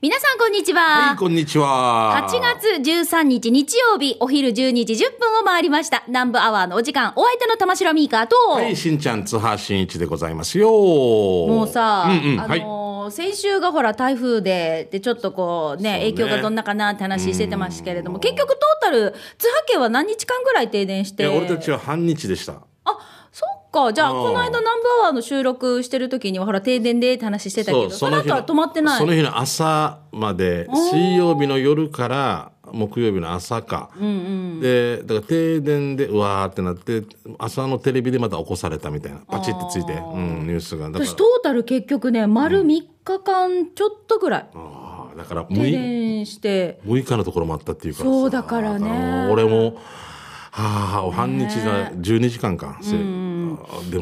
皆さんこんにちは。はい、こんにちは。8月13日日曜日、お昼12時10分を回りました。南部アワーのお時間、お相手の玉城ミーカーと、はい、しんちゃん、津波しんいちでございますよ。ももうさ、うんうん、あはい。のー先週がほら台風で、で、ちょっとこうね、ね影響がどんなかなって話しててましたけれども、結局トータル、津波家は何日間ぐらい停電して？いや俺たちは半日でした。か。じゃあ、うんこの間南部アワーの収録してる時には、ほら、停電でって話してたけど、その後は止まってない。その日の朝まで、水曜日の夜から木曜日の朝か。で、だから停電で、うわーってなって、朝のテレビでまた起こされたみたいな。パチってついて、うん、ニュースが。私、トータル結局ね、丸3日間ちょっとぐらい、あーだから停6日、電して、6日のところもあったっていうからさそうだからね俺も、はあ、半日が12時間か。せ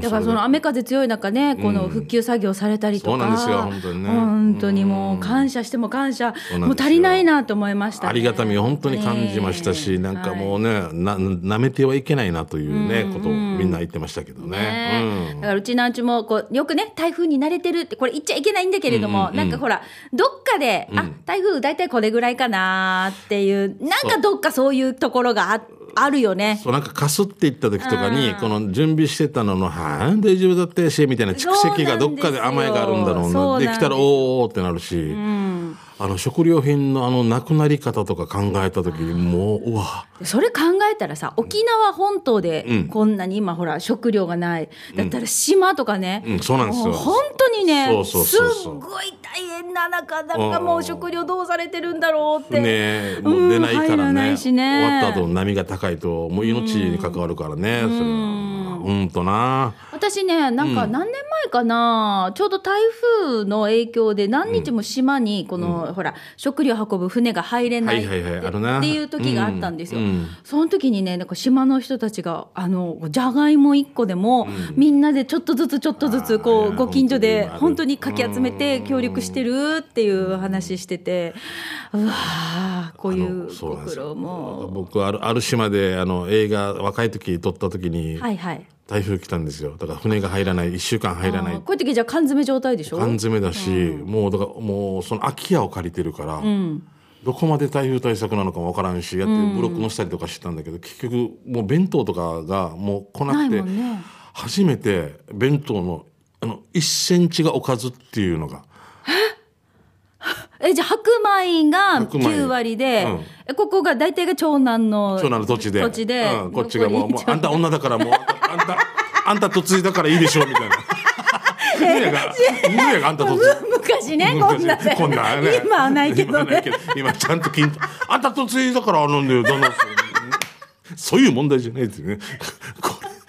だからその雨風強い中ね、この復旧作業されたりとか、そうなんですよ本当にね。本当にもう感謝しても感謝、もう足りないなと思いました、ね。ありがたみを本当に感じましたし、ねなんかもうね、な、舐めてはいけないなというね、ことをみんな言ってましたけどね。ねうん。だからうちなんちもこうよくね台風に慣れてるってこれ言っちゃいけないんだけれども、なんかほらどっかで、あ台風大体これぐらいかなっていうなんかどっかそういうところがああるよね。そうなんかかすっていった時とかに、この準備してたのの、はあ、大丈夫だってし、みたいな蓄積がどっかで甘えがあるんだろうな。できたら、おーおーってなるし、あの、食料品のあの、なくなり方とか考えた時に、もう、うわ、それ考えたらさ沖縄本島でうん。こんなに今ほら食料がない、だったら島とかね、うん。そうなんですよ。も本当にねそうそうすっごい大変な中なん。かもう食料どうされてるんだろうって。ねもう出ないかららね。ね。終わった後波が高いと、もう命に関わるからね、それは。うんとな。私ね、なんか何年前かな、ちょうど台風の影響で何日も島に、この、ほら、食料運ぶ船が入れないはいはいはいあるな。っていう時があったんですよ。うん。うんその時にね、なんか島の人たちが、あの、じゃがいも1個でも、みんなでちょっとずつちょっとずつ、こ、うやご近所で本当にかき集めて協力してるっていう話してて、うわーこういうご苦。僕あるある島であの映画若い時撮った時にはいはい。台風来たんですよ。だから船が入らない。1週間入らない。こういう時じゃあ缶詰状態でしょ？缶詰だし、もうだからもうその空き家を借りてるから、どこまで台風対策なのかもわからんしやってブロックのしたりとかしてたんだけど、結局もう弁当とかがもう来なくてね。初めて弁当のあの1センチがおかずっていうのがえじゃあ白米が白米。9割で、うん。えここが大体が長男の長男の土地で。土地で、うん、こっちがもうもうあんた女だからもうあんた あんた嫁いだからいいでしょうみたいな。犬やが犬やがあんた嫁い昔ねこんなね。こんなね。今はないけどね。今ちゃんと金あんた嫁いだからなんだよ旦那そういう問題じゃないですよね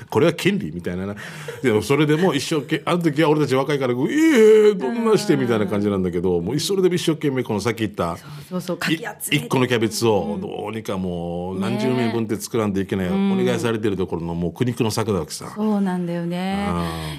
これは権利みたいなな。でもそれでも一生懸命あの時は俺たち若いから「いえどんなして」みたいな感じなんだけどもうそれでも一生懸命このさっき言った。そうそうかき集めて。一個のキャベツをどうにかもう何十名分って作らんといけない、お願いされてるところのもう苦肉の策だわけさ。そうなんだよね。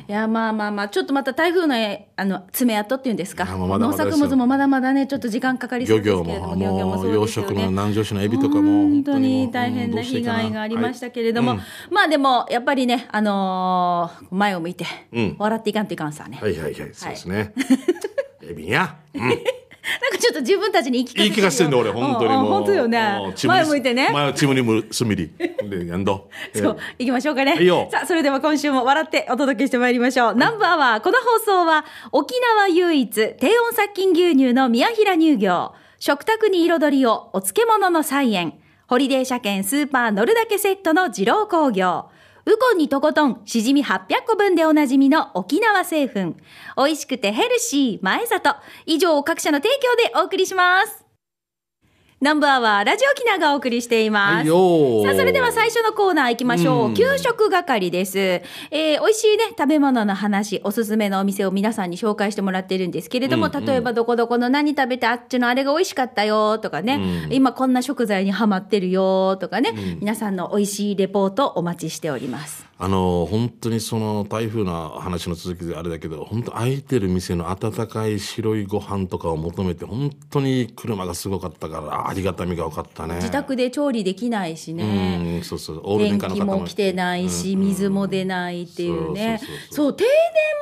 いや、まあまあまあ、ちょっとまた台風のえあの爪痕っていうんですか。農作物もまだまだね、ちょっと時間かかりそう漁ですけれども、業ももう養殖の南城市のエビとかも本当に大変な被害がありましたけれども、はいまあでも、やっぱりね、あのー前を向いて、うん笑っていかんといかんさね。はいはいはい、そうですね。エビや。うん。なんかちょっと自分たちに言い聞か言い聞かせてんだ俺、本当にもう。本当よもね前向いてね。前はチムにむすみり。で、やんど。そう、行きましょうかね。はいよさあ、それでは今週も笑ってお届けしてまいりましょう。ナンバーは、この放送は、沖縄唯一、低温殺菌牛乳の宮平乳業、食卓に彩りを、お漬物の菜園、ホリデー車検スーパー乗るだけセットの二郎工業、ウコンにとことん、しじみ800個分でおなじみの沖縄製粉。美味しくてヘルシー、前里。以上、各社の提供でお送りします。ナンバーはラジオキナがお送りしています。はいさあ、それでは最初のコーナー行きましょう。うん給食係です。えー、美味しいね、食べ物の話、おすすめのお店を皆さんに紹介してもらってるんですけれども、うんうん例えばどこどこの何食べてあっちのあれが美味しかったよとかね、うん今こんな食材にハマってるよとかね、皆さんの美味しいレポートお待ちしております。あの本当にその台風の話の続きであれだけど本当空いてる店の温かい白いご飯とかを求めて本当に車がすごかったからありがたみが分かったね。自宅で調理できないしね。うんそうそう。オール電気も来てないし、水も出ないっていうね。そう停電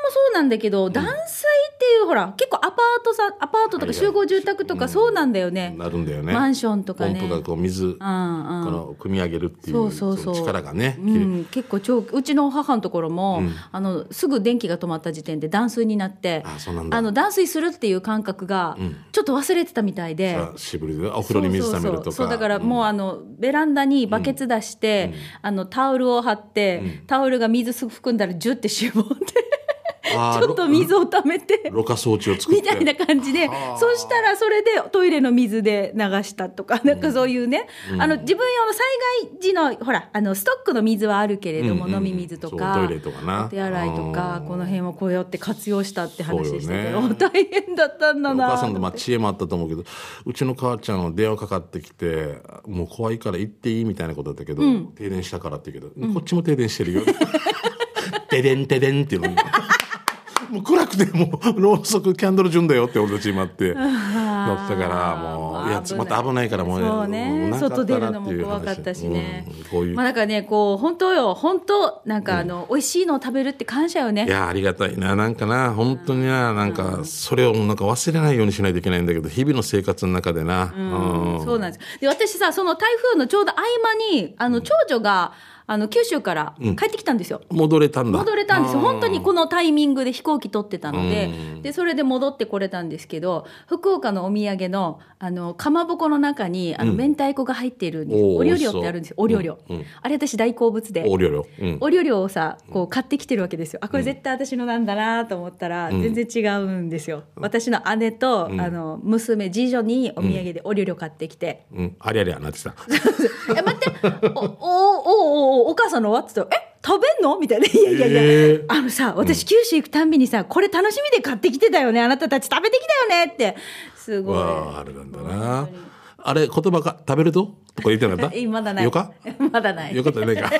もそうなんだけど、断水っていう、ほら、結構アパートさ、アパートとか集合住宅とかそうなんだよね。なるんだよね。マンションとかね。ポンプがこう水、こうんうん。の組み上げるっていそううそうそう。その力がね、うん、結構超うちの母のところも、あのすぐ電気が止まった時点で断水になってあそうなんだの断水するっていう感覚がちょっと忘れてたみたいで。さしぶりでお風呂に水溜めるとか。そうそうそう。そうだからもうあのベランダにバケツ出して、あのタオルを張って、タオルが水含んだらジュって絞って ちょっと水を溜めて。ろ過装置を作って。みたいな感じで。そしたらそれでトイレの水で流したとかなんかそういうね、あの自分用の災害時のほらあのストックの水はあるけれども、うんうん飲み水とかトイレとかな。お手洗いとかうんこの辺をこうやって活用したって話してて、そうよね。お大変だったんだおな母さんのまあ知恵もあったと思うけどうちの母ちゃんは電話かかってきてもう怖いから行っていいみたいなことだったけど、停電したからって言うけど、こっちも停電してるよ。停電停電っていうの。にもう暗くてもうろうそくキャンドル順だよって俺たち今って。乗ったからもういやまた危ない。からもうそうね。外出るのもっていう話。怖かったしね、うん。こういう、まあだからねこう本当よ本当なんかあの、美味しいのを食べるって感謝よね。いやありがたいな。なんかな本当にななんかそれをなんか忘れないようにしないといけないんだけど日々の生活の中でな、うん。そうなんです。で、私さ、その台風のちょうど合間に、あの、長女が、あの、九州から帰ってきたんですよ。戻れたんだ戻れたんですよ。本当にこのタイミングで飛行機取ってたので、で、それで戻ってこれたんですけど、福岡のお土産の、あの、かまぼこの中に、あの、明太子が入っているんですよ。おーおりょりょってあるんですよ。おりょりょうんうん。あれ私大好物で。おりょりょうんおりょりょをさ、こう買ってきてるわけですよ。あ、これ絶対私のなんだなと思ったら、全然違うんですよ。私の姉と、あの、娘、次女にお土産でおりょりょ買ってきて。うん、ありゃりゃなってた。え、待って、お、お、お、お、お母さんのはってたら、え、食べんの？みたいな。いやいやいや、えーあのさ、私九州行くたんびにさ、これ楽しみで買ってきてたよね。あなたたち食べてきたよねって。すごい。わあ、あれなんだな。あれ、言葉が食べるととか言ってなかった？えまだない。よか？まだない。よかったねか。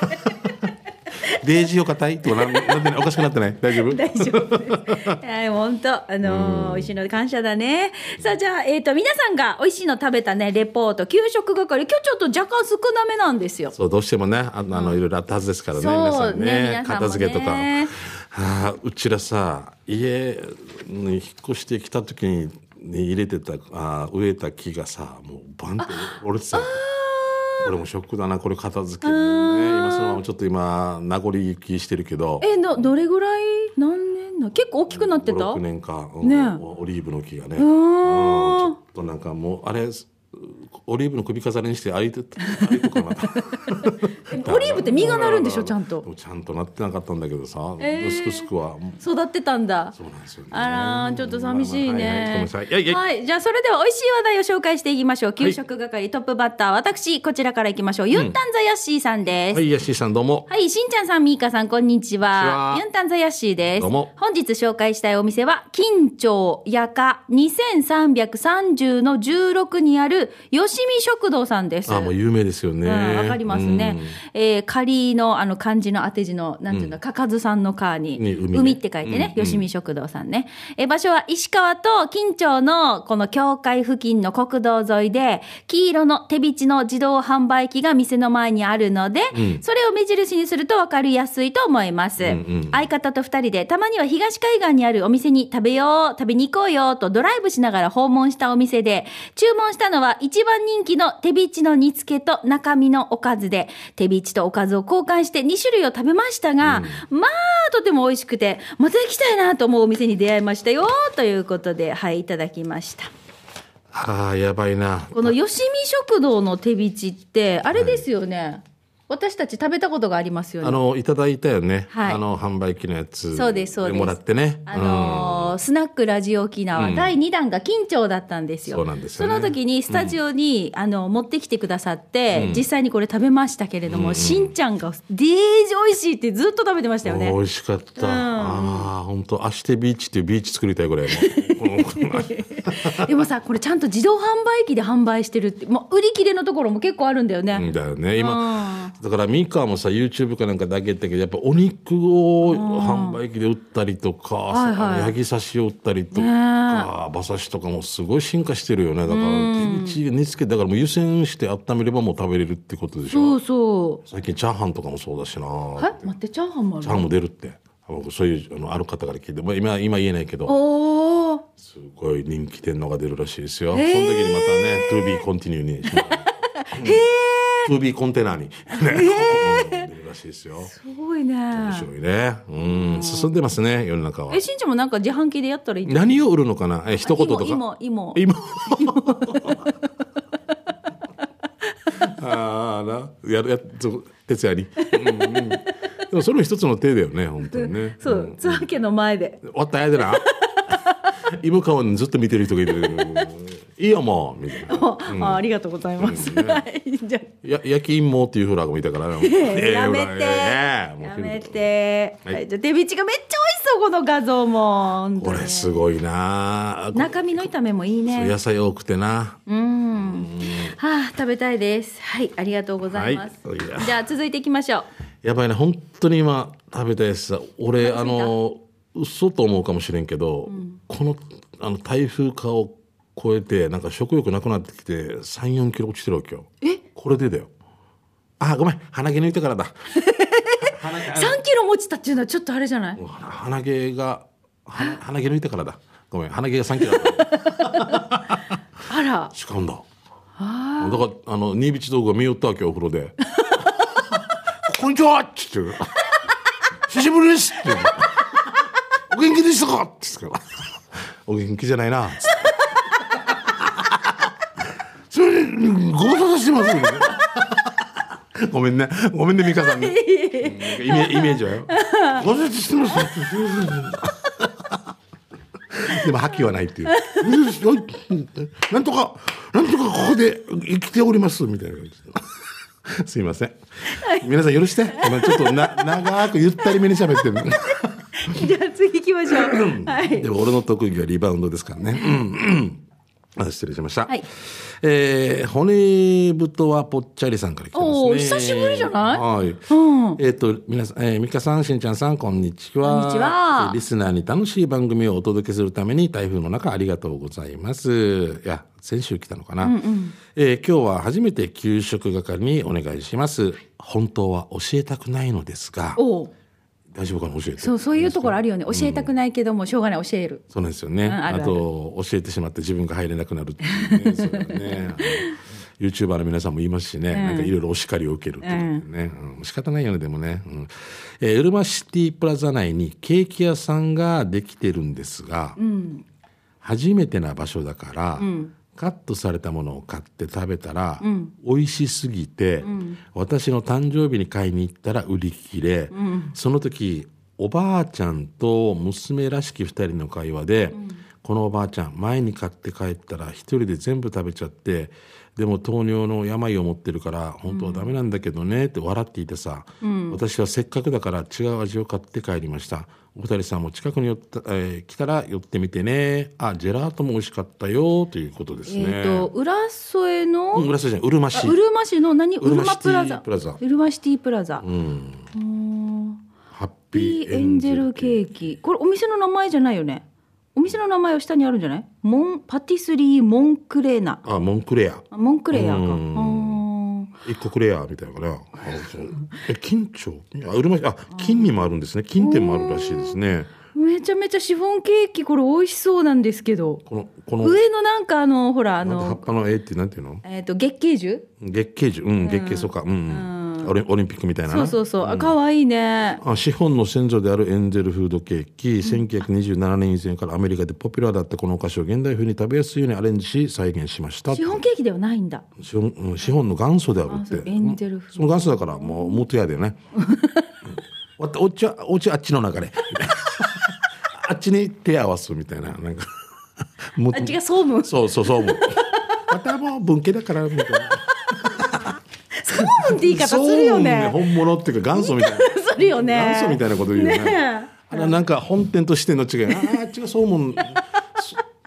デージよかたいとかなんなんでねおかしくなってない？大丈夫？大丈夫です。はい、本当、あのー美味しいので感謝だね。さあ、じゃあ、えっ、と、皆さんが美味しいの食べたね、レポート、給食係、今日ちょっと若干少なめなんですよ。そう、どうしてもね、あの、あのいろいろあったはずですからね。そう皆さんねね。皆さんもね片付けとか。はあ、うちらさ、家に引っ越してきた時に、ね、入れてた、あ植えた木がさ、もうバンって折れてた。これもショックだな、これ片付けるのね。今そのままちょっと今、名残雪きしてるけど。え、ど、どれぐらい何年な結構大きくなってた？5 6年か、うん。ね。オリーブの木がね、ん。うん。ちょっとなんかもうあれオリーブの首飾りにして歩いて歩いてこなかったオリーブって実がなるんでしょちゃんと ちゃんとなってなかったんだけどさ、えーすくすくは育ってたんだ。そうなんですよねあらーちょっと寂しいまあまあはいはいはい。じゃあ、それでは美味しい話題を紹介していきましょう。給食係トップバッター、私、こちらからいきましょう。ユンタンザヤッシーさんです。はいヤッシーさんどうもはい、しんちゃんさん、みーかさん、こんにちは。こんにちはユンタンザヤッシーです。どうも本日紹介したいお店は、金町やか2330の16にある、よしみ食堂さんです。あもう有名ですよねうんわかりますね。えー、仮のあの漢字の当て字の、なんていうんだ、かかずさんの川に、に海ね海って書いてね、よしみ食堂さんね。えー場所は石川と金町のこの境界付近の国道沿いで、黄色の手びちの自動販売機が店の前にあるので、それを目印にすると分かりやすいと思います。相方と二人で、たまには東海岸にあるお店に食べよう、食べに行こうよとドライブしながら訪問したお店で、注文したのは一番人気の手びちの煮付けと中身のおかずで、手びちとおかずを交換して2種類を食べましたが、まあ、とても美味しくて、また行きたいなと思うお店に出会いましたよ、ということで、はい、いただきました。あーやばいなこのよしみ食堂の手びちって、あれですよね。私たち食べたことがありますよね。あのいただいたよね、はい。あの販売機のやつそうですそうです。もらってね。あのースナックラジオ沖縄、第2弾が緊張だったんですよ。そうなんですよね。その時にスタジオに、あの、持ってきてくださって、実際にこれ食べましたけれども、しんちゃんがデージ美味しいってずっと食べてましたよね。美味しかった、ああ本当アシテビーチっていうビーチ作りたいぐらいでもさ、これちゃんと自動販売機で販売してるって、もう売り切れのところも結構あるんだよね。だよね。今だからミカもさ YouTube かなんかだけ言ったけどやっぱお肉を販売機で売ったりとか、はいはい。ヤギ刺しを売ったりとねか馬刺しとかもすごい進化してるよね。だから手打ち煮つけだからもう湯煎して温めればもう食べれるってことでしょ。そうそ最近チャーハンとかもそうだしな。うえ？待ってチャーハンもあるチャーハンも出るって。僕そういうあのある方から聞いて、まあ、今今言えないけど。すごい人気店のが出るらしいですよ、その時にまたね To be continue にしまう To be コンテナに、ね。出るらしいですよ。すごいね。面白いね。うん。進んでますね世の中は。えしんちゃんもなんか自販機でやったらいい何を売るのかな？え一言とか？芋芋芋。今 ああなやるやそう徹夜に、うんうん、でもそれも一つの手だよね本当にね。そう津和家の前で。終わったやでな芋顔にずっと見てる人がいる。いいよもう。みたいな。あありがとうございます、はい。じゃあ。や焼き芋っていうフラグもいたからね。えやめて、ええもうやめて、はい。はい、じゃあ手びちがめっちゃ美味しそうこの画像も。これすごいな。中身の炒めもいいね。野菜多くてな。うん。はあ食べたいです。はいありがとうございます、はい。じゃあ続いていきましょう。やばいね。本当に今食べたいしさ。俺あの嘘と思うかもしれんけど、このあの台風化を超えてなんか食欲なくなってきて3 4キロ落ちてるわけよ。え？これでだよ。あごめん。鼻毛抜いてからだ。鼻毛3キロも落ちたっていうのはちょっとあれじゃない？鼻毛が鼻鼻毛抜いてからだ。ごめん。鼻毛が3キロ あら。違うんだ。だからあの新道道具が見よったわけよお風呂で「こんにちは!」っつって「久しぶりです!」って「お元気でしたか?」って言って お元気じゃないな」っつって「それでご無沙汰してます」みたいなごめんね。ごめんね美香さんね。うんイメイメージはよ「ご無沙汰してます」でも覇気はないっていう「なんとかなんとかここで生きております」みたいな感じで。すいません、皆さん許して。ちょっとな長くゆったりめに喋ってるじゃあ次行きましょうはいでも俺の特技はリバウンドですからね。うんうんあ失礼しました。はいえー骨太はぽっちゃりさんから来てますね。おー久しぶりじゃない？はい。うんえっ、と、皆さん、えー、ミカさん、しんちゃんさん、こんにちは。こんにちはえーリスナーに楽しい番組をお届けするために、台風の中ありがとうございます。いや、先週来たのかな。えー今日は初めて給食係にお願いします。本当は教えたくないのですが、おう大丈夫かな？教えて。そうそういうところあるよね。教えたくないけどもしょうがない教える。そうなんですよね。うんあと教えてしまって自分が入れなくなるっていうね。それはね。YouTuber の皆さんも言いますしね、なんかいろいろお叱りを受けるっていうね、うん。仕方ないよねでもね、うん。えー、ウルマシティプラザ内にケーキ屋さんができてるんですが、初めてな場所だから、カットされたものを買って食べたら、美味しすぎて、私の誕生日に買いに行ったら売り切れ、その時おばあちゃんと娘らしき2人の会話で、このおばあちゃん前に買って帰ったら一人で全部食べちゃってでも糖尿の病を持ってるから本当はダメなんだけどねって笑っていてさ、私はせっかくだから違う味を買って帰りましたお二人さんも近くに寄った、えー来たら寄ってみてね。あジェラートも美味しかったよ。ということですね、えっ、と浦添の、うん、浦添じゃうるま市。あうるま市の何？うるまプラザ。プラザ。うるまシティプラザ、うん。うんハッピーエンンジェルケーキ。これお店の名前じゃないよね。お店の名前は下にあるんじゃない？モンパティスリーモンクレーナ。あモンクレア。あモンクレアか。うん。あ一個クレアみたいなかな。あそうえ金町あうるま市あ金にもあるんですね。金店もあるらしいですね。ー。めちゃめちゃシフォンケーキこれ美味しそうなんですけど。このこの。上のなんかあのほらあなんか葉っのぱの絵ってなんていうの？えっ、と月桂樹？月桂樹。うん月桂そうか。うん、うんオリンオリンピックみたいななそうそうそう。あ可愛いね。あ資本の先祖であるエンゼルフードケーキ、1927年以前からアメリカでポピュラーだったこのお菓子を現代風に食べやすいようにアレンジし再現しました。シフォンケーキではないんだ資本うん資本の元祖であるって。エンゼルフード。その元祖だからもう元やだよね。うんおっちはおっちあっちの流れ。あっちに手合わすみたいな。なんか。もあ違う総務。そうそうそう思うまたもう文系だからみたいな総務って言い方するよねそう本物っていうか元祖みたいな。するよね。元祖みたいなこと言うよね。ねあれなんか本店としての違い。あーあっちがそうもんそ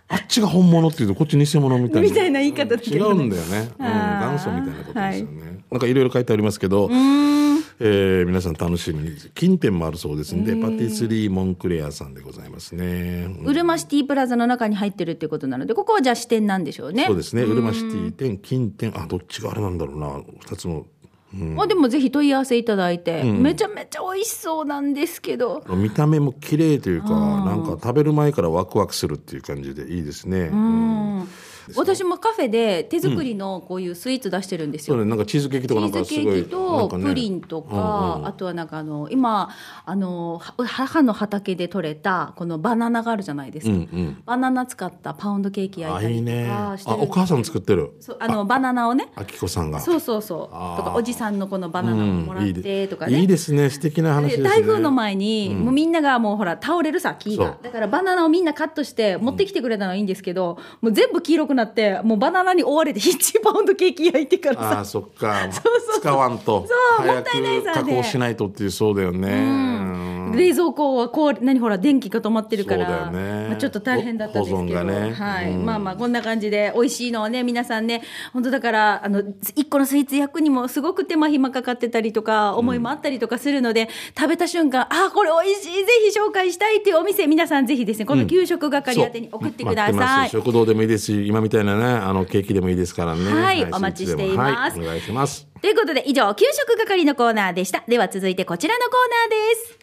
あっちが本物っていうとこっち偽物みたいな。みたいな言い方だけ違どね。うんだよね、うん、元祖みたいなことですよね、なんかいろいろ書いてありますけど、うーんえー皆さん楽しみ。に金店もあるそうですんでパティスリーモンクレアさんでございますね、うるまシティプラザの中に入ってるっていうことなのでここはじゃあ支店なんでしょうね。そうですね。うるまシティ店金店あどっちがあれなんだろうな。二つのまあでもぜひ問い合わせいただいて、めちゃめちゃ美味しそうなんですけど。見た目も綺麗というかなんか食べる前からワクワクするっていう感じでいいですね、うん私もカフェで手作りのこういうスイーツ出してるんですよ、そうねなんかチーズケーキとかなんチーズケかすごいーキとなんかね。プリンとか、あとはなんかあの今あのは母の畑で採れたこのバナナがあるじゃないですか、バナナ使ったパウンドケーキ焼いたりとあいいね。あかしてるお母さん作ってる？そうあのバナナをね。あきこさんが。そうそうそう。とかおじさんのこのバナナをもらってでとかね、いいです。ね。素敵な話ですね。台風の前に、もうみんながもうほら倒れるさ木が。だからバナナをみんなカットして持ってきてくれたのはいいんですけど、もう全部黄色くなってもうバナナに追われて 1パウンドケーキ焼いてからさ。ああそっか。そうそう使わんと。そうも早ったいないさく加工しないとっていうそうだよね、うん。冷蔵庫はこう何ほら電気が止まってるからね。まあ、ちょっと大変だったんですけど、ね。はい。うん。まあまあこんな感じで美味しいのをね皆さんね本当だからあの一個のスイーツ焼くにもすごく手間暇かかってたりとか思いもあったりとかするので、食べた瞬間あこれ美味しい。ぜひ紹介したいっていうお店皆さんぜひですねこの給食係宛てに送ってください。食堂でもいいですし今みたいなねあのケーキでもいいですからね。はいお待ちしています。はい、お願いします。ということで以上給食係のコーナーでした。では続いてこちらのコーナーです。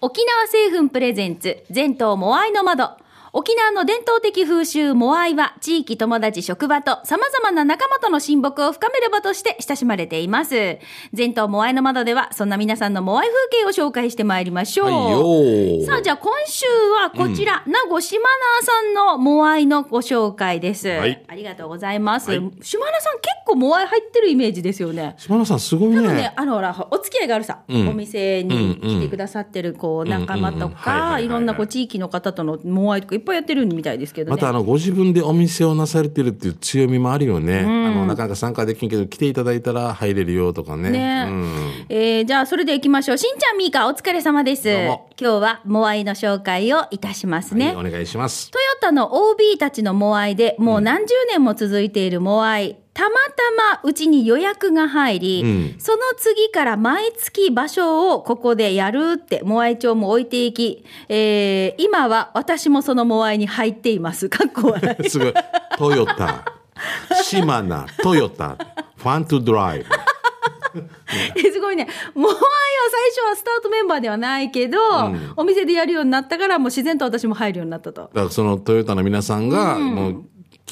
沖縄製粉プレゼンツ全島モアイの窓沖縄の伝統的風習モアイは地域友達職場と様々な仲間との親睦を深める場として親しまれています。全島モアイの窓ではそんな皆さんのモアイ風景を紹介してまいりましょう、はいさあじゃあ今週はこちら、名護島名さんのモアイのご紹介です、はい。ありがとうございます、はい。島名さん結構モアイ入ってるイメージですよね。島田さんすごいね。多分ね、あのほら、お付き合いがあるさ、うん。お店に来てくださってる、こう、仲間とか、い。いろんなこう地域の方とのモアイとかいっぱいやってるみたいですけどね。またあのご自分でお店をなされてるっていう強みもあるよね、あのなかなか参加できんけど来ていただいたら入れるよとかねねうんえーじゃあ、それで行きましょう。しんちゃん、みーか、お疲れ様です。今日はモアイの紹介をいたしますね。はい、お願いしますトヨタの OB たちのモアイでもう何十年も続いているモアイ。たまたまうちに予約が入り、うんその次から毎月場所をここでやるってモアイ帳も置いていき、えー今は私もそのモアイに入っています。かっこ笑い。すごいトヨタ島名トヨタファントドライブ すごいね。モアイは最初はスタートメンバーではないけど、お店でやるようになったからもう自然と私も入るようになったと。だからそのトヨタの皆さんがもう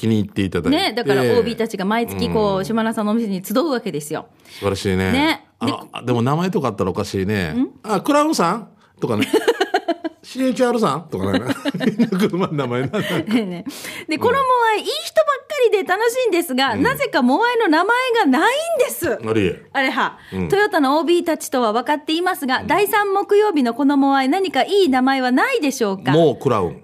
気に入っていただいて、ね、だから OB たちが毎月こう、島田さんのお店に集うわけですよ。素晴らしいね。ね。あでも名前とかあったらおかしいね。あクラウンさん？とかね。CHR さん？とかね。みんな車の名前なんだねねで、このモアイ、いい人ばっかりで楽しいんですが、なぜかモアイの名前がないんです。あれあれは、トヨタの OB たちとは分かっていますが、第3木曜日のこのモアイ、何かいい名前はないでしょうか？もうクラウン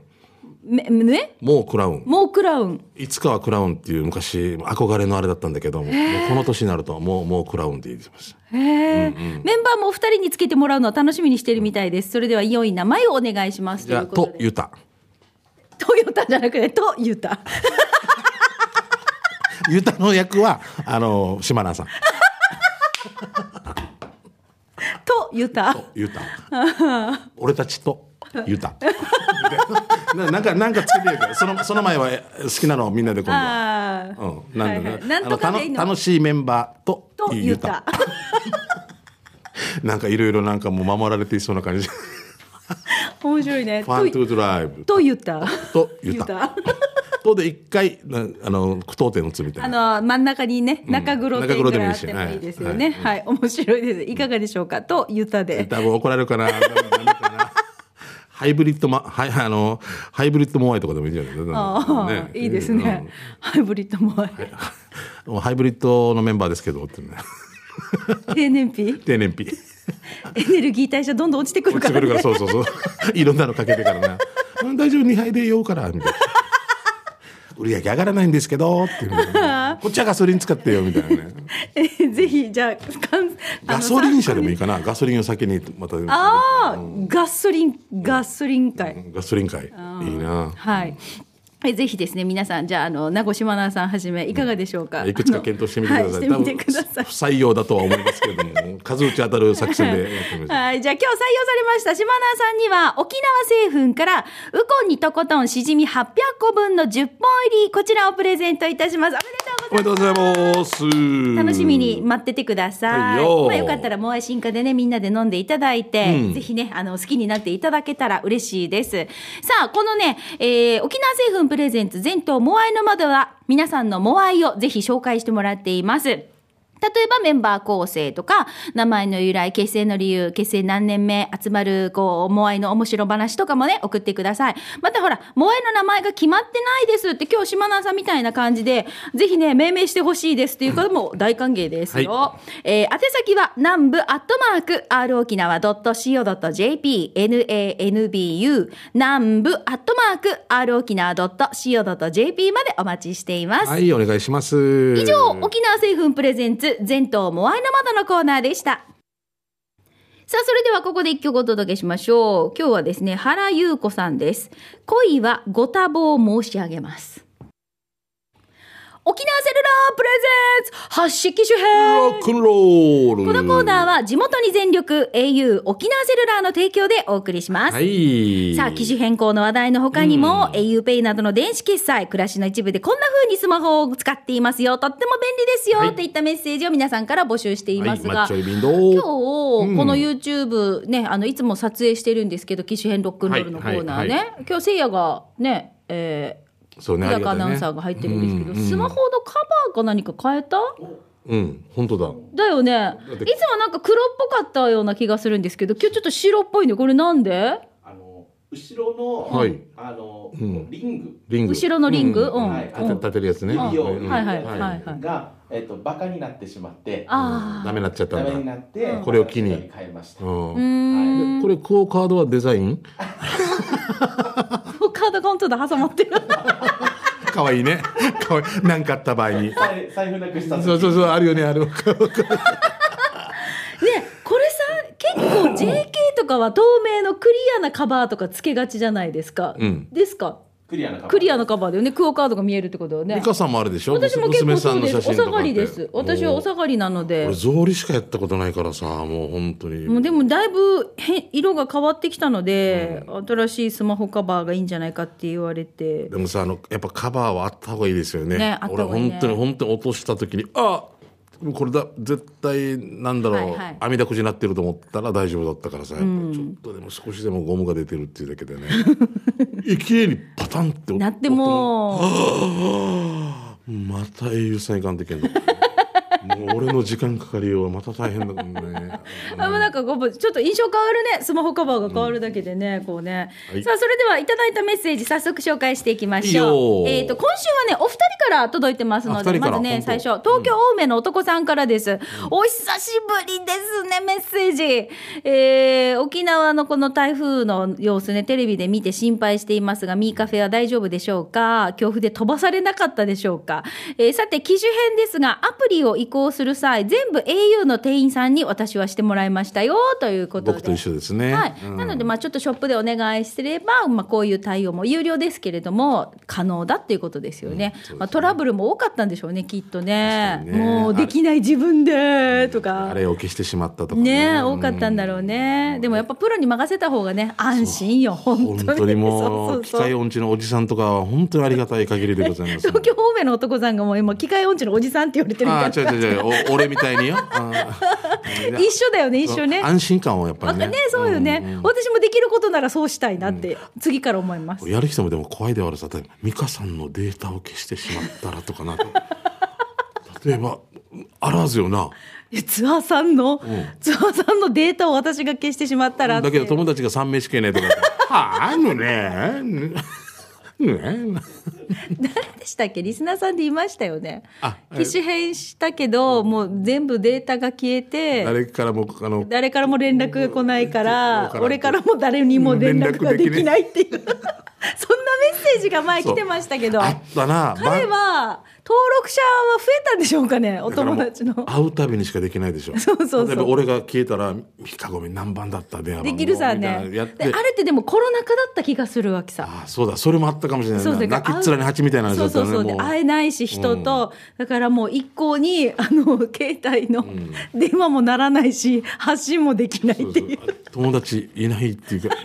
めね？もうクラウンもうクラウン。いつかはクラウンっていう昔憧れのあれだったんだけどもこの年になるともうもうクラウンって言ってますへえ、メンバーもお二人につけてもらうのを楽しみにしているみたいです。それでは良い名前をお願いします。じゃあということで。とユタトヨタじゃなくて、とユタ。ユタの役はあの島名さんとユタ。ユタ俺たちとユタ ななんかなんかつけてるからそのその前は好きなのをみんなで今度は。ああ。うん、なんでね、はいはい。楽楽しいメンバーととユタ。なんかいろいろなんかもう守られていそうな感じ。面白いね。ファントゥードライブとユタ。とユタとで一回なあの句読点打つみたいあなの真ん中にね、中黒点ぐらいあってもいいですよね。はい。はい、面白いです。いかがでしょうか？とユタで。多分怒られるかな ハイブリッドまはいあのハイブリッドモアイとかでもいいんじゃないああ、いいですね。ハイブリッドもうんハイブリッドのメンバーですけどってね。低燃費？低燃費。エネルギー代謝どんどん落ちてくるから、ね。落ちてくるからそうそうそう。いろんなのかけてからな。うん大丈夫。2杯でようからみたいな。売り上げ上がらないんですけどっていうこっちはガソリン使ってよみたいなねえー ぜひじゃあガソリン車でもいいかなガソリンを先にまたああ、ガソリンガソリン会、ガソリン会いいなはいえぜひですね皆さんじゃああの名越島奈さんはじめいかがでしょうか、いくつか検討してみてください。はい、してみてさい不採用だとは思いますけれども、数打ち当たる作戦で。はい。じゃあ今日採用されました島田さんには沖縄製粉からウコンにとことんしじみ800個分の10本入りこちらをプレゼントいたします。おめでとう。おめでとうございます。楽しみに待っててください。はいよまあよかったらモアイ進化でねみんなで飲んでいただいて、うんぜひねあの好きになっていただけたら嬉しいです。さあこのね、えー沖縄製粉プレゼンツ全島モアイの窓は皆さんのモアイをぜひ紹介してもらっています。例えばメンバー構成とか、名前の由来、結成の理由、結成何年目、集まる、こう、モアイの面白話とかもね、送ってください。またほら、モアイの名前が決まってないですって、今日島田さんみたいな感じで、ぜひね、命名してほしいですっていう方も大歓迎ですよ。えー宛先は、南部アットマーク、r 沖縄 .co.jp、nanbu、南部アットマーク、r 沖縄 .co.jp までお待ちしています。はい、お願いします。以上、沖縄製粉プレゼンツ、全島モアイの窓のコーナーでした。さあ、それではここで一曲お届けしましょう。今日はですね、原優子さんです。恋はご多忙申し上げます。沖縄セルラープレゼンツ発式機種編ロックンロール。このコーナーは地元に全力 au 沖縄セルラーの提供でお送りします。はい。さあ、機種変更の話題の他にも、auPay などの電子決済、暮らしの一部でこんな風にスマホを使っていますよ、とっても便利ですよ、はい。っていったメッセージを皆さんから募集しています。が、はい、今日、うん。この YouTube ね、あの、いつも撮影してるんですけど、機種変ロックンロールのコーナーね、はいはい今日せいやがね、えそうー、ね、小高アナウンサーが入ってるんですけど、うんうんスマホのカバーか何か変えた？うん、本当だ。だよね。いて。つもなんか黒っぽかったような気がするんですけど、今日ちょっと白っぽいね。これなんで？あの後ろの、はい。あの、ん。リング。リング。後ろのリング？うんうんはい。立てるやつね。はいはいはいはい。が、えっとバカになってしまって、あダメになっちゃったダメにんだ。なって、これを機に。変えました。うん。うーん。これクオカードはデザイン？カードカウントで挟まってる。可愛いね。可愛い。なんかあった場合に。財財布なくした時そうそうそう、あるよね、ある。ねこれさ結構 JK とかは透明のクリアなカバーとかつけがちじゃないですか、うんですか？クリアなカバークリアなカバーだよね。クオカードが見えるってことだよね。美香さんもあるでしょ？私も結構そうですお下がりです。私はお下がりなので。俺草履しかやったことないからさもう本当に。もうでもだいぶ変色が変わってきたので、新しいスマホカバーがいいんじゃないかって言われて。でもさあのやっぱカバーはあった方がいいですよね。ねあった方がいいね。俺本当に本当に落とした時にあこれだ絶対なんだろう、はいはい。網だくじになってると思ったら大丈夫だったからさやっぱりちょっとでも少しでもゴムが出てるっていうだけでね 綺麗にパタンってなってもう。また英雄さんいかんといけんの俺の時間かかりようまた大変だもんね。あもうなんかちょっと印象変わるね。スマホカバーが変わるだけでね、こうね、はい。さあそれではいただいたメッセージ早速紹介していきましょう。えっ、と今週はねお二人から届いてますのでまずね最初東京青梅の男さんからです、お久しぶりですねメッセージ、えー沖縄のこの台風の様子ねテレビで見て心配していますがミーカフェは大丈夫でしょうか？強風で飛ばされなかったでしょうか、えーさて機種編ですがアプリを移行する際全部 au の店員さんに私はしてもらいましたよということで。僕と一緒ですね、はい、うん。なので、まあ、ちょっとショップでお願いすれば、まあ、こういう対応も有料ですけれども可能だっていうことですよね,、まあ、トラブルも多かったんでしょうねきっとね。ね。もうできない自分でとか。あれを消してしまったとかね。ね多かったんだろうね、でもやっぱプロに任せた方がね安心よ本当に。本当にもう機械音痴のおじさんとかは本当にありがたい限りでございます東京方面の男さんがもう今機械音痴のおじさんって言われてるみたいな 俺みたいによ。一緒だよね一緒ね。安心感をやっぱりね。ねそうよね、私もできることならそうしたいなって、次から思います。やる人もでも怖いではあるさ。美香さんのデータを消してしまったらとかな。例えばあらずよな。えツアーさんの、ツアーさんのデータを私が消してしまったらだけど友達が三名試験ねとか。はああのねね誰でしたっけ？リスナーさんでいましたよね。あ機種変したけどもう全部データが消えて誰からもあの誰からも連絡が来ないから俺からも誰にも連絡ができないっていう。そんなメッセージが前来てましたけど。あったな。彼ばは登録者は増えたんでしょうかねお友達の。会うたびにしかできないでしょ。そうそうそう。例えば俺が消えたら「ミカゴミ何番だった電話できるさね。なやって。であれってでもコロナ禍だった気がするわけさ。あそうだそれもあったかもしれないそう泣きっ面に蜂みたいな話そうそうそう。で会えないし人と、だからもう一向にあの携帯の電話もならないし発信もできないっていう。友達いないっていうか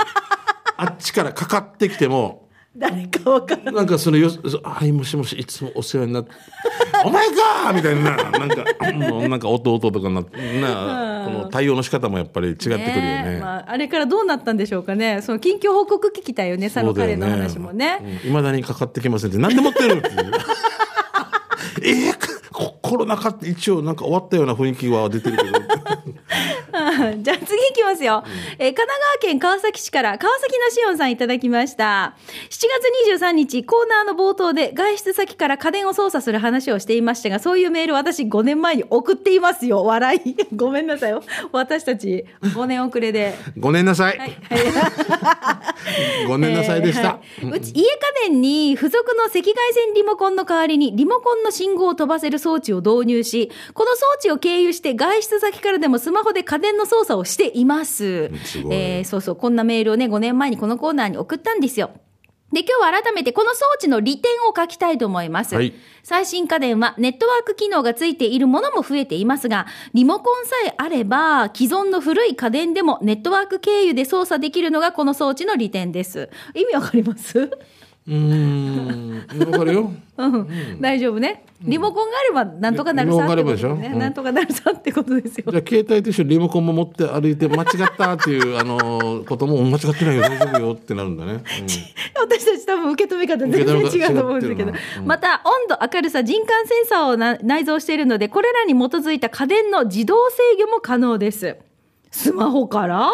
あっちからかかってきても誰かわからないなんかそのよそはいもしもしいつもお世話になって お前かみたいななんかもうなんか弟とかにななこの対応の仕方もやっぱり違ってくるよね。えまあ、あれからどうなったんでしょうかね。その近況報告聞きたいよね佐野彼の話もね。いま、未だにかかってきませんって。なんで持ってるって えーこコロナ禍って一応なんか終わったような雰囲気は出てるけど じゃあ次いきますよ、えー神奈川県川崎市から川崎のしおんさんいただきました。7月23日コーナーの冒頭で外出先から家電を操作する話をしていましたがそういうメール私5年前に送っていますよ。笑い。ごめんなさいよ。私たち5年遅れで。ごめんなさい、はい。ごめんなさいでした、えーはい。うち家家電に付属の赤外線リモコンの代わりにリモコンの信号を飛ばせる装置を導入しこの装置を経由して外出先からでもスマホで家電の操作をしています。んすえーそうそうこんなメールをね5年前にこのコーナーに送ったんですよ。で、今日は改めてこの装置の利点を書きたいと思います。はい。最新家電はネットワーク機能がついているものも増えていますが、リモコンさえあれば、既存の古い家電でもネットワーク経由で操作できるのがこの装置の利点です。意味わかります？うーん。わかるよ。うん、大丈夫ね。リモコンがあればなんとかなるさってことンがあればでしょ。ね。うん。なんとかなるさってことですよ。じゃあ携帯と一緒にリモコンも持って歩いて間違ったっていうあのことも間違ってないよ。大丈夫よってなるんだね、うん。私たち多分受け止め方全然違うと思うんですけど。受け止め方違ってるな。うん。また温度明るさ人感センサーをな内蔵しているのでこれらに基づいた家電の自動制御も可能です。スマホから？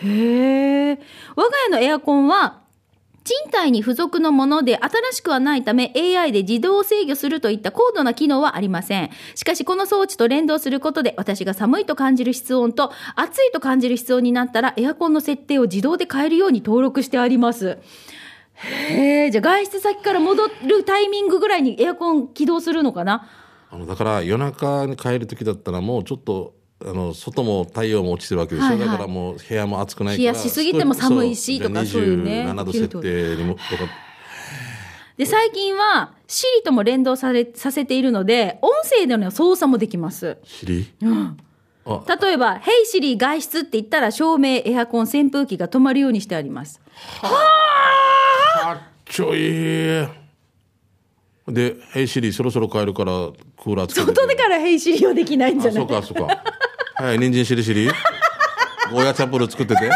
へえ我が家のエアコンは賃貸に付属のもので新しくはないため AI で自動制御するといった高度な機能はありません。しかしこの装置と連動することで私が寒いと感じる室温と暑いと感じる室温になったらエアコンの設定を自動で変えるように登録してあります。へえ、じゃあ外出先から戻るタイミングぐらいにエアコン起動するのかな？あのだから夜中に帰る時だったらもうちょっとあの外も太陽も落ちてるわけでしょ、はいはい。だからもう部屋も暑くないから冷やしすぎても寒いしとかそういうね27度設定にもとか。で、最近は Siri とも連動されさせているので、音声での操作もできます。知り、あ。例えば、ヘイシリ外出って言ったら照明、エアコン、扇風機が止まるようにしてあります。かっちょいい。で「ヘイシリそろそろ帰るからクーラーつけて外でからヘイシリはできないんじゃあない？そうかそうかはい人参しりしりゴーヤチャンプルー作ってて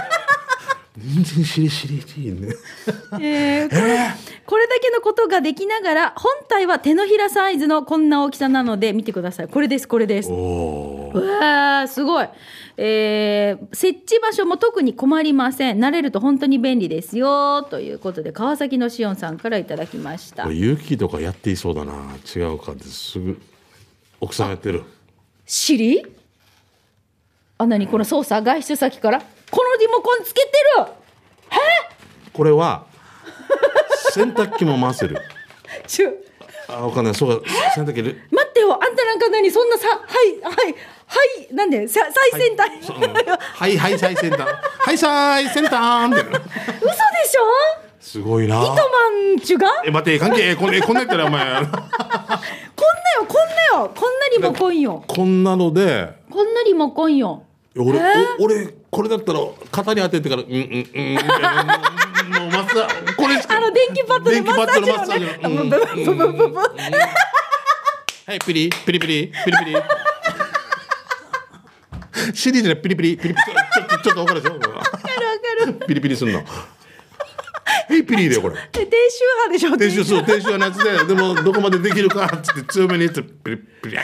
人参しりしりっていいねえーこれこれだけのことができながら、本体は手のひらサイズのこんな大きさなので、見てください。これです、これです。おわーすごい。えー設置場所も特に困りません。慣れると本当に便利ですよ。ということで、川崎のしおんさんからいただきましたこれ。勇気とかやっていそうだな違うかですぐ奥さんやってるシリ？あ、なにこの操作外出先から？このリモコンつけてる！これは洗濯機も回せる。ちゅ。あわかんない。そうか。洗濯機で。待ってよ。あんたなんか何？そんなさはいはいはいなんで？さ最先端、はい。はい最先端。はい最先端。って嘘でしょ？すごいな。糸満ちゅが？え待って関係こんえこんなやったらお前。こんなよこんなよ。こんなリモコンよ。こんなので。こんなリモコンよ俺、えー？お俺これだったら肩に当ててからうんうんうんもうマッサーこれあの電気パッドで電気パッドのマッサージマのッサージの。ねうんブブブブ。ブはいピリピリピリ。ピリピリ。シリーズでピリピリピリピリ。ちょちょっと分かるでしょ？わかるわかる。ピリピリすんの。はいピリだよこれ。で低周波でしょ？低周そう低周波のやつででもどこまでできるかっつって強めに言ってピリピリ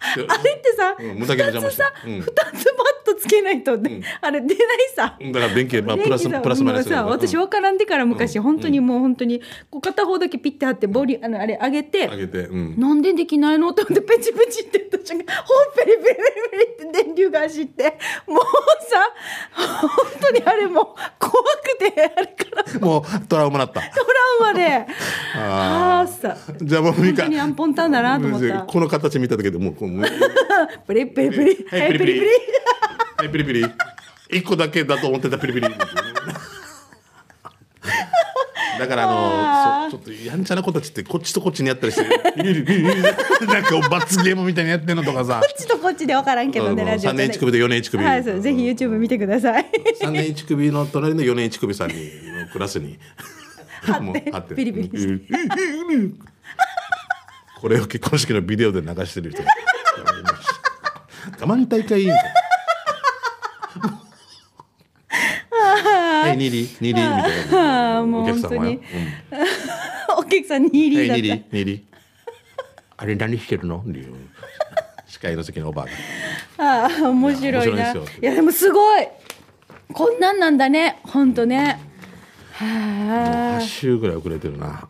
あれってさ、うん二無駄毛の邪魔して。つさ、うん。二つバッとつけないと、であれ出ないさ。だから電気、まあ、プラス、プラスマイナスさ、私分からんでから昔、本当にもう本当に、こう片方だけピッて貼って、ボリ、あの、あれ上げて、上げて、うん。なんでできないのって思ってペチペチって言った瞬間、ほんペリペリペリって電流が走って、もうさ、本当にあれもう怖くて、あれから。もうトラウマなった。トラウマで、ああさ、じゃあもう本当にアンポンタンだなと思った。この形見ただけでもう、こうプ リプリプリ、はい、ピリピリ。はい、ピリピリ。一個だけだと思ってたピリピリ。だからあのちょっとやんちゃな子たちってこっちとこっちにやったりしてなんか罰ゲームみたいにやってんのとかさ。こっちとこっちで分からんけどね、うんラジオ3年1首と4年1首はい、そう、ぜひ YouTube 見てください。3年1首の隣の4年1首さんにのクラスに。もう貼って。ピリピリこれを結婚式のビデオで流してる人が我慢大会委員会はい、ニリ、ニリみたいな。あーもうお客様よ。本当にうんお客さんに入はい、りだっニリ、ニリ。あれ何してるのっていう。司会の席のおばあが。ああ、面白いいや面な。いですよいや、でもすごい。こんなんなんだね、本当ね。は8週ぐらい遅れてるな。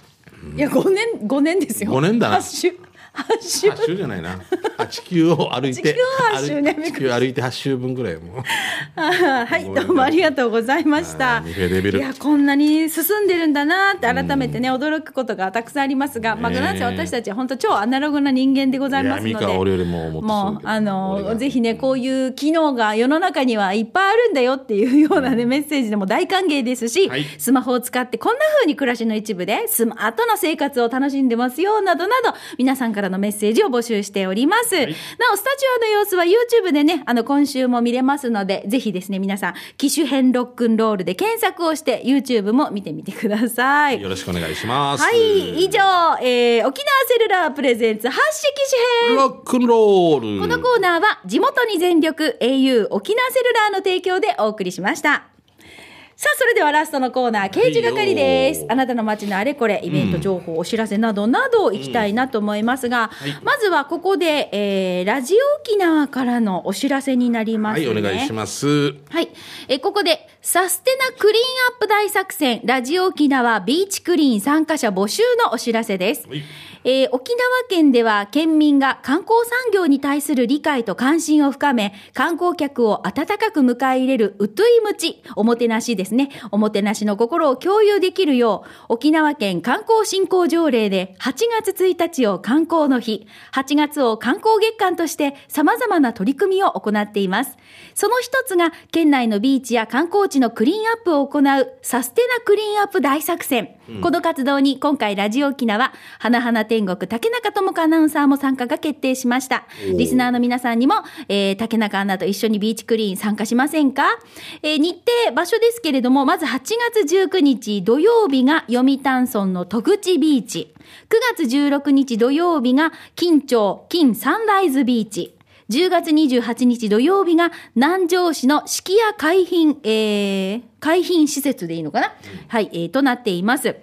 いや、五年、五年ですよ。五年だな週。八週。8週じゃないな。あ地球を歩いて。地球を八周ね地球歩いて8週分ぐらいも はい、どうもありがとうございました。いや、こんなに進んでるんだなって改めてね、驚くことがたくさんありますが、まあ、なんせ私たちは本当超アナログな人間でございますので。もう、あの、ぜひね、こういう機能が世の中にはいっぱいあるんだよっていうようなね、メッセージでも大歓迎ですし、はいスマホを使ってこんな風に暮らしの一部でスマートな生活を楽しんでますよ、などなど、皆さんからのメッセージを募集しております。なお、スタジオの様子は YouTube でね、あの、今週も見れますので、ぜひですね、皆さん、機種編ロックンロールで検索をして、YouTube も見てみてください。よろしくお願いします。はい、以上、えー、沖縄セルラープレゼンツ発式機種編。ロックンロール。このコーナーは地元に全力 au 沖縄セルラーの提供でお送りしました。さあ、それではラストのコーナー、刑事係ですあなたの街のあれこれ、イベント情報、お知らせなどなど行きたいなと思いますが、まずはここで、えー、ラジオ沖縄からのお知らせになりますはい、ね。お願いします。はい。えーここで、サステナクリーンアップ大作戦、ラジオ沖縄ビーチクリーン参加者募集のお知らせです。はいえー沖縄県では県民が観光産業に対する理解と関心を深め、観光客を温かく迎え入れるうといむち、おもてなしですね。おもてなしの心を共有できるよう、沖縄県観光振興条例で8月1日を観光の日、8月を観光月間として様々な取り組みを行っています。その一つが、県内のビーチや観光地のクリーンアップを行うサステナクリーンアップ大作戦。この活動に今回ラジオ沖縄、花々天国竹中智子アナウンサーも参加が決定しました。リスナーの皆さんにも、えー、竹中アナと一緒にビーチクリーン参加しませんか？えー日程、場所ですけれども、まず8月19日土曜日が読谷村の戸口ビーチ。9月16日土曜日が金町金サンライズビーチ。10月28日土曜日が南城市の式屋海浜、えー、海浜施設でいいのかな、はい、えー、となっています。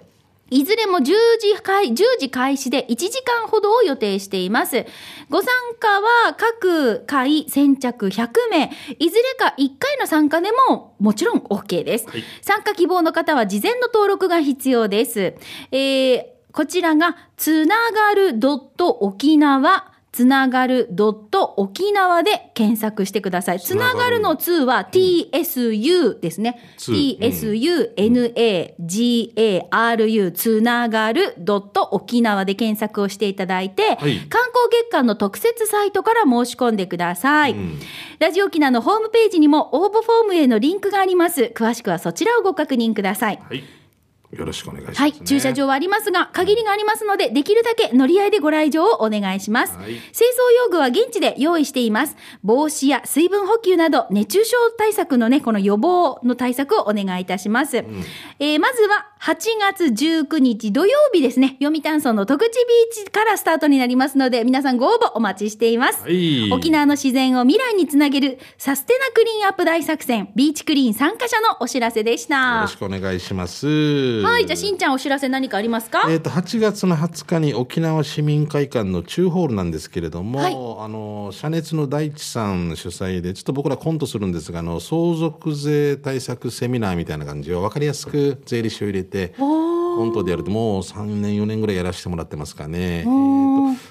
いずれも10時開、10時開始で1時間ほどを予定しています。ご参加は各回先着100名、いずれか1回の参加でももちろん OK です。はい参加希望の方は事前の登録が必要です。えー、こちらが、つながる沖縄、つながる沖縄で検索してください。つながるの2は tsu ですね。tsunagaru つながる沖縄で検索をしていただいて、はい観光月間の特設サイトから申し込んでください。んラジオ沖縄のホームページにも応募フォームへのリンクがあります。詳しくはそちらをご確認ください。はい。よろしくお願いします、はい、駐車場はありますが、限りがありますので、できるだけ乗り合いでご来場をお願いします。はい清掃用具は現地で用意しています。帽子や水分補給など、熱中症対策のね、この予防の対策をお願いいたします。えーまずは、8月19日土曜日ですね、読谷村の戸口ビーチからスタートになりますので、皆さんご応募お待ちしています。はい沖縄の自然を未来につなげる、サステナクリーンアップ大作戦、ビーチクリーン参加者のお知らせでした。よろしくお願いします。はい、じゃあしんちゃんお知らせ何かありますか？えー、と8月の20日に沖縄市民会館の中ホールなんですけれども、はい。あの社熱の大地さん主催でちょっと僕らコントするんですがあの相続税対策セミナーみたいな感じを分かりやすく税理士を入れてコントでやるともう3年4年ぐらいやらせてもらってますかね、えーと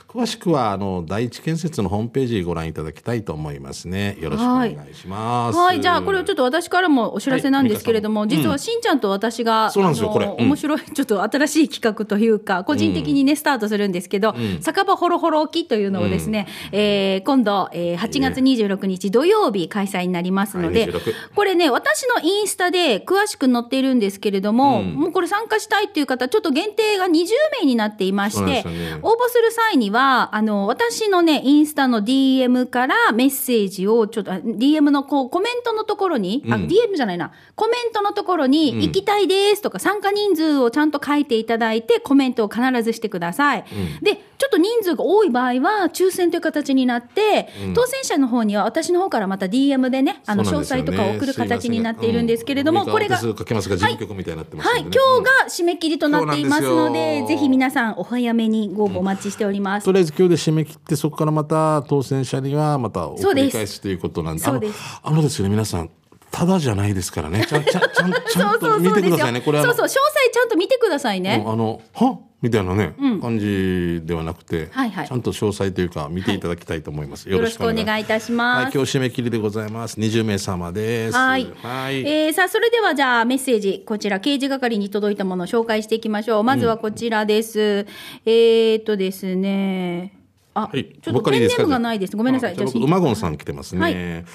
詳しくはあの第一建設のホームページご覧いただきたいと思いますね。よろしくお願いします。はい、じゃあこれをちょっと私からもお知らせなんですけれども、はい。実はしんちゃんと私が、そうなんですよこれ。うん。面白い、ちょっと新しい企画というか、個人的にね、スタートするんですけど、酒場ほろほろ沖というのをですね、えー今度、えー8月26日土曜日開催になりますので、はい26これね、私のインスタで詳しく載っているんですけれども、もうこれ参加したいっていう方、ちょっと限定が20名になっていまして、ね。応募する際には、あの、私のね、インスタの DM からメッセージを、ちょっと、あ DM のこう、コメントのところに、あ、DM じゃないな、コメントのところに、行きたいですとか、参加人数をちゃんと書いていただいて、コメントを必ずしてください。で、ちょっと人数が多い場合は、抽選という形になって、当選者の方には、私の方からまた DM でね、あの、詳細とかを送る形になっているんですけれども、うんこれが、上からお手数かけますが事務局みたいはい、で今ね日が締め切りとなっていますので、ぜひ皆さんお早めにご応募お待ちしております。とりあえず今日で締め切ってそこからまた当選者にはまた送そうです。り返すということなんで。そうです。あのあのですね皆さんただじゃないですからねちゃんちゃんちゃんちゃんと 見てくださいねそうそう、詳細ちゃんと見てくださいね。あのはみたいなね、感じではなくて、はいはいちゃんと詳細というか見ていただきたいと思います、よろしくお願いいたします。はい、今日締め切りでございます20名様ですはい。はいえーさあ、それではじゃあメッセージ、こちら、刑事係に届いたものを紹介していきましょう。まずはこちらです。えーっとですね。あ、はい、ちょっとペンネームがないです。ごめんなさい。じゃあ馬ゴンさん来てますね。はい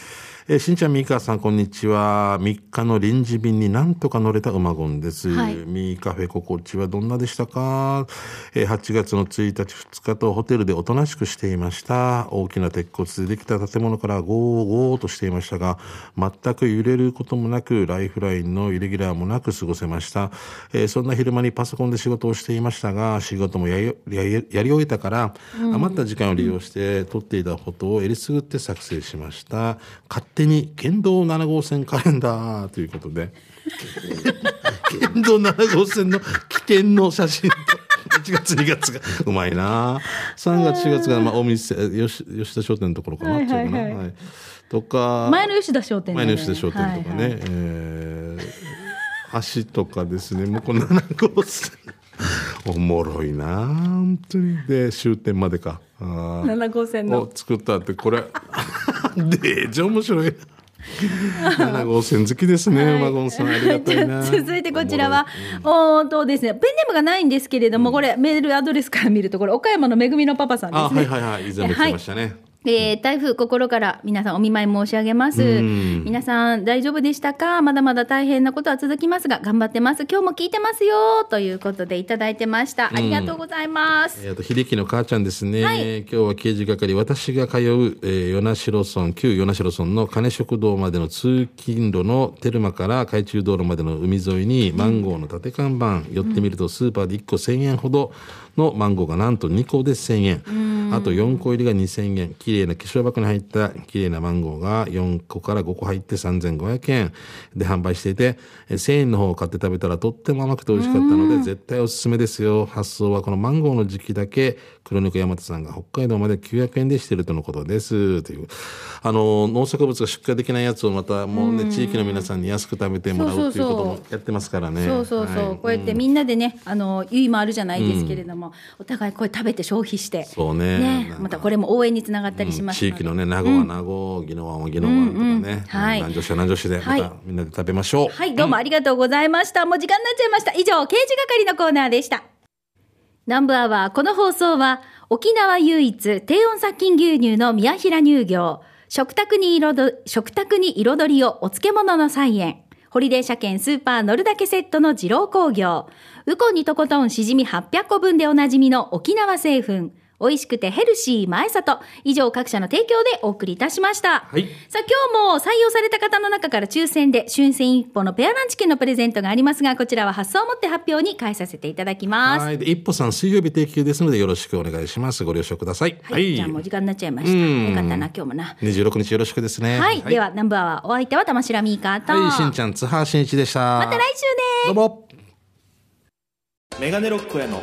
えーしんちゃん、みーかさん、こんにちは。3日の臨時便になんとか乗れた馬ゴンです。はいミーカフェ心地はどんなでしたか、えー ?8 月の1日、2日とホテルでおとなしくしていました。大きな鉄骨でできた建物からゴーゴーとしていましたが、全く揺れることもなく、ライフラインのイレギュラーもなく過ごせました。えーそんな昼間にパソコンで仕事をしていましたが、仕事もやりやりやり終えたから、余った時間を利用して撮っていたフォトをえりすぐって作成しました。勝手に県道7号線カレンダーということで、県道7号線の起点の写真と、1月2月がうまいな。3月4月が、まあ、お店吉吉田商店のところかなっていうかな、はい。はいとか前の吉田商店前の吉田商店とかね、はいはい。えー橋とかですね。向こう7号線。おもろいな本当に。で終点までか。あー。7号線の。を作ったってこれでじゃ面白い。7号線好きですね、はい。馬ゴンさんありがたいな。続いてこちらは、おーとですね、ペンネームがないんですけれども、これ、メールアドレスから見ると、これ、岡山のめぐみのパパさんですね。あはいはいはい。以前も来てましたね、えー台風心から皆さんお見舞い申し上げます。ん皆さん大丈夫でしたか？まだまだ大変なことは続きますが、頑張ってます。今日も聞いてますよということでいただいてました。ありがとうございます。えー、と秀樹の母ちゃんですね、はい今日は刑事係私が通う、えー、与那城村旧与那城村の金食堂までの通勤路のテルマから海中道路までの海沿いにマンゴーの縦看板、寄ってみるとスーパーで1個1000円ほどのマンゴーがなんと2個で1000円、あと4個入りが2000円。綺麗な化粧箱に入った綺麗なマンゴーが4個から5個入って3500円。で販売していてえー1000円の方を買って食べたらとっても甘くて美味しかったので絶対おすすめですよ。発送はこのマンゴーの時期だけ。黒猫山田さんが北海道まで900円でしてるとのことです。という。あの農作物が出荷できないやつをまたもうね地域の皆さんに安く食べてもらうっていうこともやってますからね。そうそうそう、はい。こうやってみんなでね、あの、ゆいもあるじゃないですけれども、お互いこれ食べて消費して、そうね。なんか。またこれも応援につながったりします地ので。域のね名護は名護宜野湾は宜野湾とかね、うんうんはい。南城市は南城市でまはいたみんなで食べましょう、はい、どうもありがとうございました。もう時間になっちゃいました。以上、刑事係のコーナーでした。南部アワー、この放送は、沖縄唯一、低温殺菌牛乳の宮平乳業、食卓に彩食卓に彩りをお漬物の菜園、ホリデー車検スーパー乗るだけセットの二郎工業、ウコンにとことんしじみ800個分でおなじみの沖縄製粉、美味しくてヘルシー前里。以上各社の提供でお送りいたしました。はいさあ今日も採用された方の中から抽選で春戦一歩のペアランチ券のプレゼントがありますが、こちらは発送をもって発表に返させていただきます。はい。で、一歩さん、水曜日定休ですので、よろしくお願いします。ご了承ください。はい、じゃあもう時間になっちゃいました。うんよかったな、今日もな。26日よろしくですね。はい、では、ナンバーはお相手は玉城ミーカーと、はい、しんちゃん、津波しんいちでした。また来週ねどうも。メガネロックへの